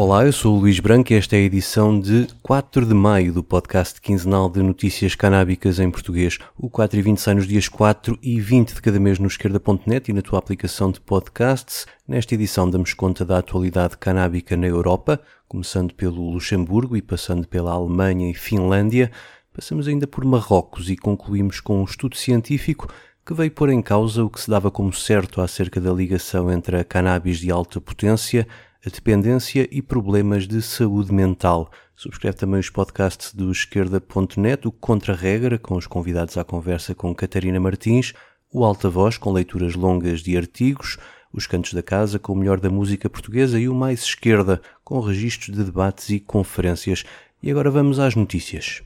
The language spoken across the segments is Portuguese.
Olá, eu sou o Luís Branco e esta é a edição de 4 de maio do podcast quinzenal de notícias canábicas em português. O 4 e 20 sai nos dias 4 e 20 de cada mês no esquerda.net e na tua aplicação de podcasts. Nesta edição damos conta da atualidade canábica na Europa, começando pelo Luxemburgo e passando pela Alemanha e Finlândia. Passamos ainda por Marrocos e concluímos com um estudo científico que veio pôr em causa o que se dava como certo acerca da ligação entre a cannabis de alta potência, a dependência e problemas de saúde mental. Subscreve também os podcasts do esquerda.net, o Contra-Regra, com os convidados à conversa com Catarina Martins, o Alta Voz, com leituras longas de artigos, os Cantos da Casa, com o melhor da música portuguesa e o Mais Esquerda, com registros de debates e conferências. E agora vamos às notícias.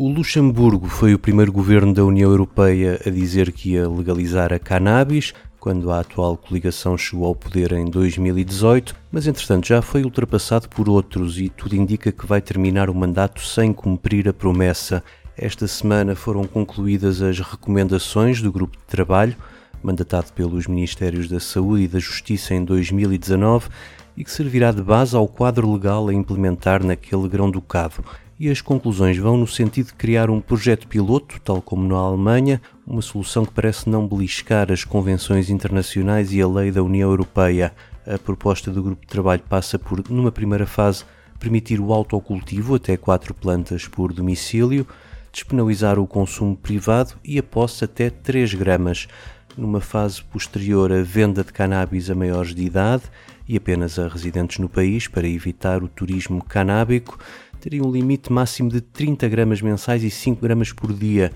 O Luxemburgo foi o primeiro governo da União Europeia a dizer que ia legalizar a cannabis, quando a atual coligação chegou ao poder em 2018, mas entretanto já foi ultrapassado por outros e tudo indica que vai terminar o mandato sem cumprir a promessa. Esta semana foram concluídas as recomendações do grupo de trabalho, mandatado pelos Ministérios da Saúde e da Justiça em 2019, e que servirá de base ao quadro legal a implementar naquele grão-ducado e as conclusões vão no sentido de criar um projeto piloto, tal como na Alemanha, uma solução que parece não beliscar as convenções internacionais e a lei da União Europeia. A proposta do grupo de trabalho passa por, numa primeira fase, permitir o autocultivo até quatro plantas por domicílio, despenalizar o consumo privado e a posse até 3 gramas. Numa fase posterior, a venda de cannabis a maiores de idade e apenas a residentes no país para evitar o turismo canábico teria um limite máximo de 30 gramas mensais e 5 gramas por dia,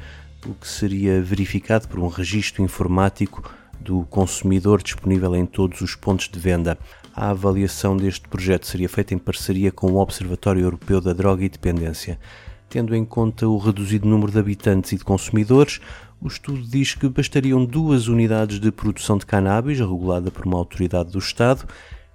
o que seria verificado por um registro informático do consumidor disponível em todos os pontos de venda. A avaliação deste projeto seria feita em parceria com o Observatório Europeu da Droga e Dependência. Tendo em conta o reduzido número de habitantes e de consumidores, o estudo diz que bastariam duas unidades de produção de cannabis, regulada por uma autoridade do Estado,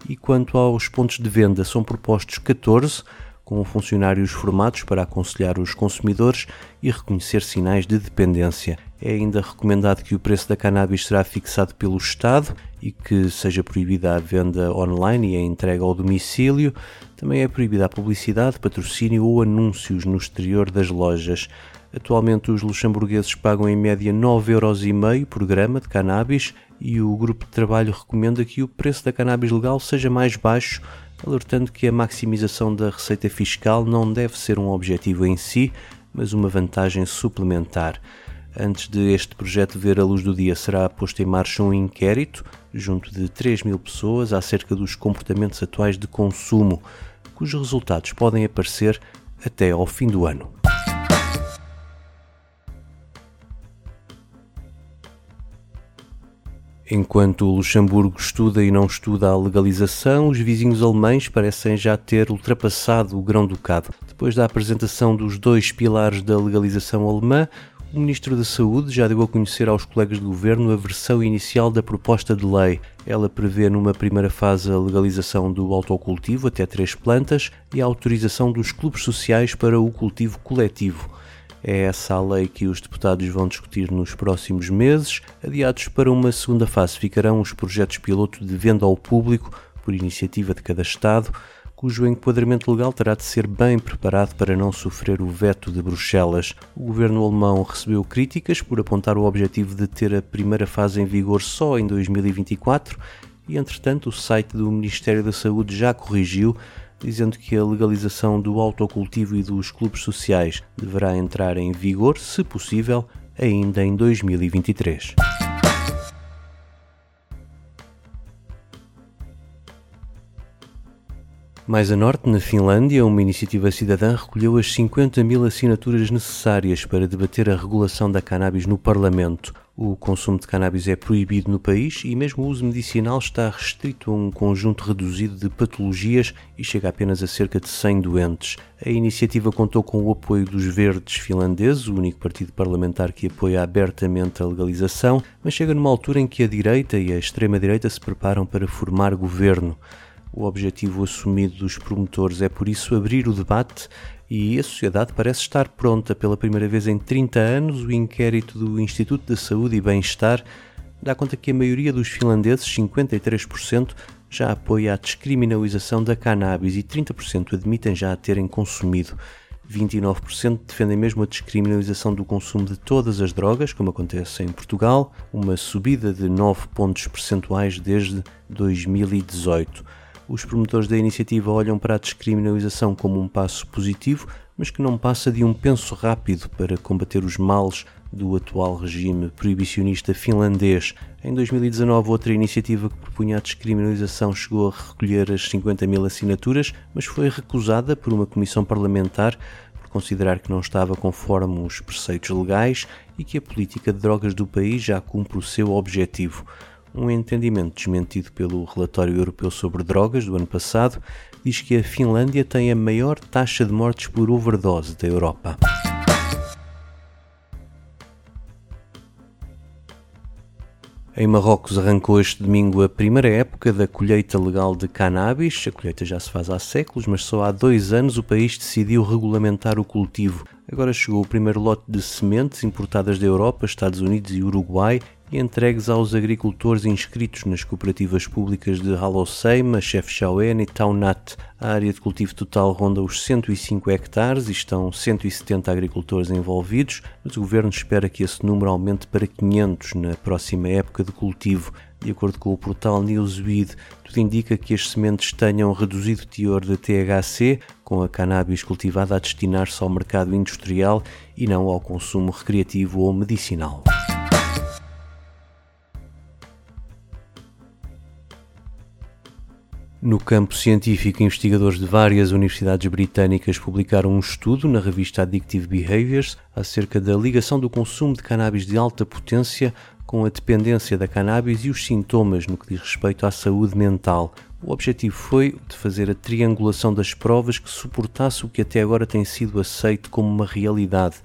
e quanto aos pontos de venda, são propostos 14, com funcionários formados para aconselhar os consumidores e reconhecer sinais de dependência. É ainda recomendado que o preço da cannabis será fixado pelo Estado e que seja proibida a venda online e a entrega ao domicílio. Também é proibida a publicidade, patrocínio ou anúncios no exterior das lojas. Atualmente os luxemburgueses pagam em média 9,5€ por grama de cannabis e o grupo de trabalho recomenda que o preço da cannabis legal seja mais baixo alertando que a maximização da receita fiscal não deve ser um objetivo em si, mas uma vantagem suplementar. Antes de este projeto ver a luz do dia, será posto em marcha um inquérito junto de 3 mil pessoas acerca dos comportamentos atuais de consumo, cujos resultados podem aparecer até ao fim do ano. Enquanto o Luxemburgo estuda e não estuda a legalização, os vizinhos alemães parecem já ter ultrapassado o grão-ducado. Depois da apresentação dos dois pilares da legalização alemã, o Ministro da Saúde já deu a conhecer aos colegas de governo a versão inicial da proposta de lei. Ela prevê numa primeira fase a legalização do autocultivo até três plantas e a autorização dos clubes sociais para o cultivo coletivo. É essa a lei que os deputados vão discutir nos próximos meses. Adiados para uma segunda fase ficarão os projetos piloto de venda ao público por iniciativa de cada Estado, cujo enquadramento legal terá de ser bem preparado para não sofrer o veto de Bruxelas. O governo alemão recebeu críticas por apontar o objetivo de ter a primeira fase em vigor só em 2024 e, entretanto, o site do Ministério da Saúde já corrigiu dizendo que a legalização do autocultivo e dos clubes sociais deverá entrar em vigor, se possível, ainda em 2023. Mais a norte, na Finlândia, uma iniciativa cidadã recolheu as 50 mil assinaturas necessárias para debater a regulação da cannabis no Parlamento. O consumo de cannabis é proibido no país e mesmo o uso medicinal está restrito a um conjunto reduzido de patologias e chega apenas a cerca de 100 doentes. A iniciativa contou com o apoio dos Verdes finlandeses, o único partido parlamentar que apoia abertamente a legalização, mas chega numa altura em que a direita e a extrema-direita se preparam para formar governo. O objetivo assumido dos promotores é, por isso, abrir o debate e a sociedade parece estar pronta. Pela primeira vez em 30 anos, o inquérito do Instituto da Saúde e Bem-Estar dá conta que a maioria dos finlandeses, 53%, já apoia a descriminalização da cannabis e 30% admitem já a terem consumido. 29% defendem mesmo a descriminalização do consumo de todas as drogas, como acontece em Portugal, uma subida de 9 pontos percentuais desde 2018. Os promotores da iniciativa olham para a descriminalização como um passo positivo, mas que não passa de um penso rápido para combater os males do atual regime proibicionista finlandês. Em 2019, outra iniciativa que propunha a descriminalização chegou a recolher as 50 mil assinaturas, mas foi recusada por uma comissão parlamentar por considerar que não estava conforme os preceitos legais e que a política de drogas do país já cumpre o seu objetivo um entendimento desmentido pelo Relatório Europeu sobre Drogas do ano passado, diz que a Finlândia tem a maior taxa de mortes por overdose da Europa. Em Marrocos arrancou este domingo a primeira época da colheita legal de cannabis. A colheita já se faz há séculos, mas só há dois anos o país decidiu regulamentar o cultivo. Agora chegou o primeiro lote de sementes importadas da Europa, Estados Unidos e Uruguai e entregues aos agricultores inscritos nas cooperativas públicas de Haloseima, Chefchaouen e Taunat. A área de cultivo total ronda os 105 hectares e estão 170 agricultores envolvidos, mas o governo espera que esse número aumente para 500 na próxima época de cultivo. De acordo com o portal Newsweed, tudo indica que as sementes tenham reduzido teor de THC, com a cannabis cultivada a destinar-se ao mercado industrial e não ao consumo recreativo ou medicinal. No campo científico, investigadores de várias universidades britânicas publicaram um estudo na revista Addictive Behaviors acerca da ligação do consumo de cannabis de alta potência com a dependência da cannabis e os sintomas no que diz respeito à saúde mental. O objetivo foi de fazer a triangulação das provas que suportasse o que até agora tem sido aceito como uma realidade,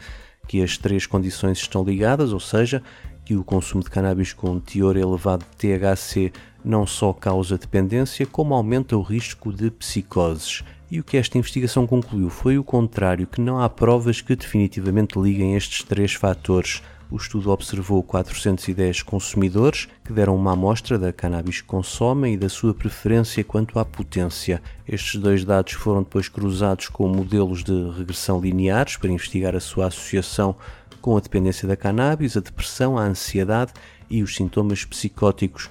que as três condições estão ligadas, ou seja, que o consumo de cannabis com teor elevado de THC não só causa dependência, como aumenta o risco de psicoses. E o que esta investigação concluiu foi o contrário, que não há provas que definitivamente liguem estes três fatores. O estudo observou 410 consumidores que deram uma amostra da cannabis que consomem e da sua preferência quanto à potência. Estes dois dados foram depois cruzados com modelos de regressão lineares para investigar a sua associação com a dependência da cannabis, a depressão, a ansiedade e os sintomas psicóticos.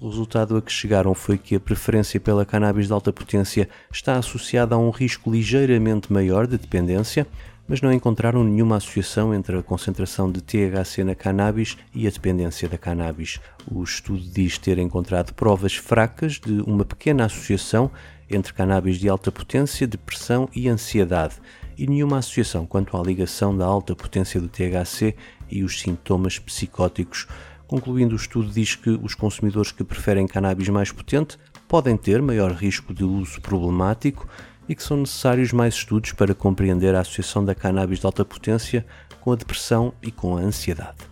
O resultado a que chegaram foi que a preferência pela cannabis de alta potência está associada a um risco ligeiramente maior de dependência, mas não encontraram nenhuma associação entre a concentração de THC na cannabis e a dependência da cannabis. O estudo diz ter encontrado provas fracas de uma pequena associação entre cannabis de alta potência, depressão e ansiedade, e nenhuma associação quanto à ligação da alta potência do THC e os sintomas psicóticos. Concluindo, o estudo diz que os consumidores que preferem cannabis mais potente podem ter maior risco de uso problemático e que são necessários mais estudos para compreender a associação da cannabis de alta potência com a depressão e com a ansiedade.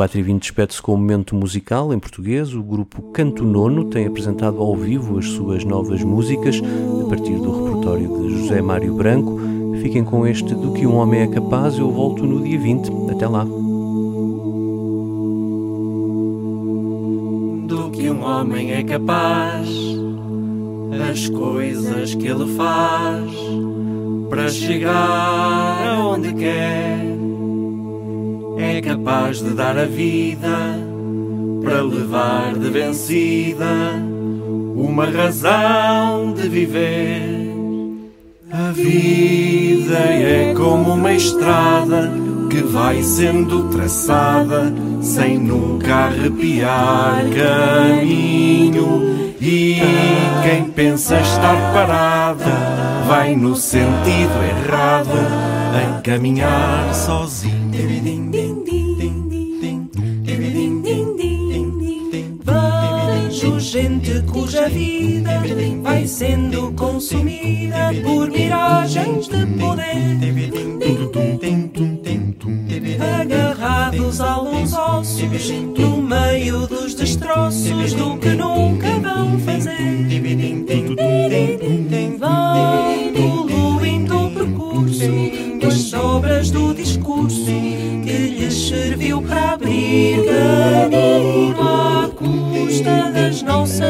4 e 20 despede-se com um momento musical em português. O grupo Canto Nono tem apresentado ao vivo as suas novas músicas a partir do repertório de José Mário Branco. Fiquem com este Do que um homem é capaz. Eu volto no dia 20. Até lá. Do que um homem é capaz, as coisas que ele faz para chegar aonde quer é capaz de dar a vida para levar de vencida uma razão de viver. A vida é como uma estrada que vai sendo traçada sem nunca arrepiar caminho. E quem pensa estar parado vai no sentido errado em caminhar sozinho. vida vai sendo consumida por miragens de poder. Agarrados a alguns ossos, no meio dos destroços do que nunca vão fazer.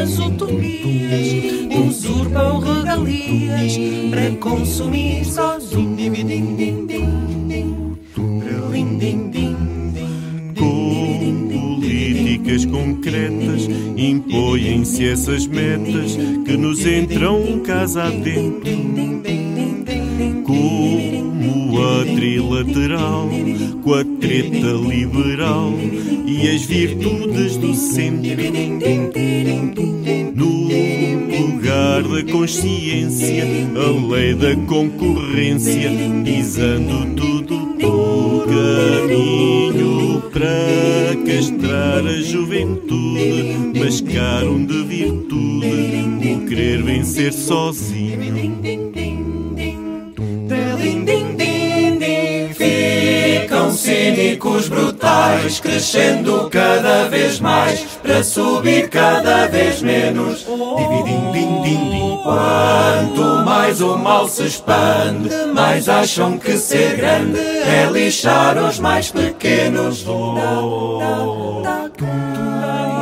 Nossas utopias. Usurpam regalias para consumir sozinho. Políticas concretas impõem-se essas metas que nos entram casa adentro. Como a trilateral, com a treta liberal e as virtudes do centro. No lugar da consciência, a lei da concorrência, pisando tudo o caminho para castrar a juventude, mascaram de virtude o querer vencer sozinho. Cínicos brutais, crescendo cada vez mais, para subir cada vez menos. Quanto mais o mal se expande, mais acham que ser grande é lixar os mais pequenos.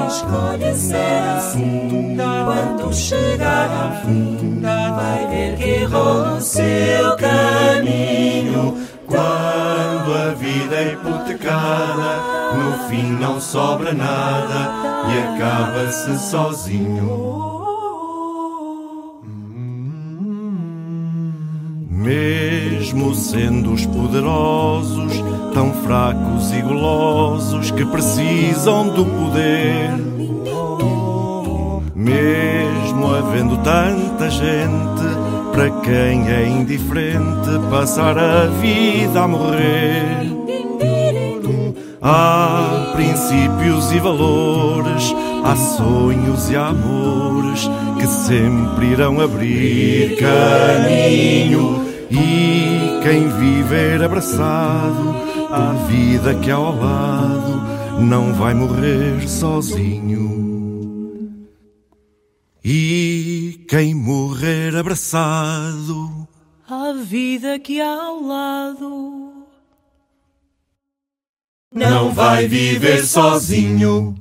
Escolhe ser assim quando chegar ao fim. Vai ver que errou no seu caminho. Quando a vida é hipotecada, no fim não sobra nada e acaba-se sozinho. Mesmo sendo os poderosos tão fracos e golosos que precisam do poder, mesmo havendo tanta gente para quem é indiferente passar a vida a morrer. Há princípios e valores, há sonhos e amores que sempre irão abrir caminho. E quem viver abraçado à vida que há ao lado não vai morrer sozinho. E quem morrer abraçado A vida que há ao lado. não vai viver sozinho.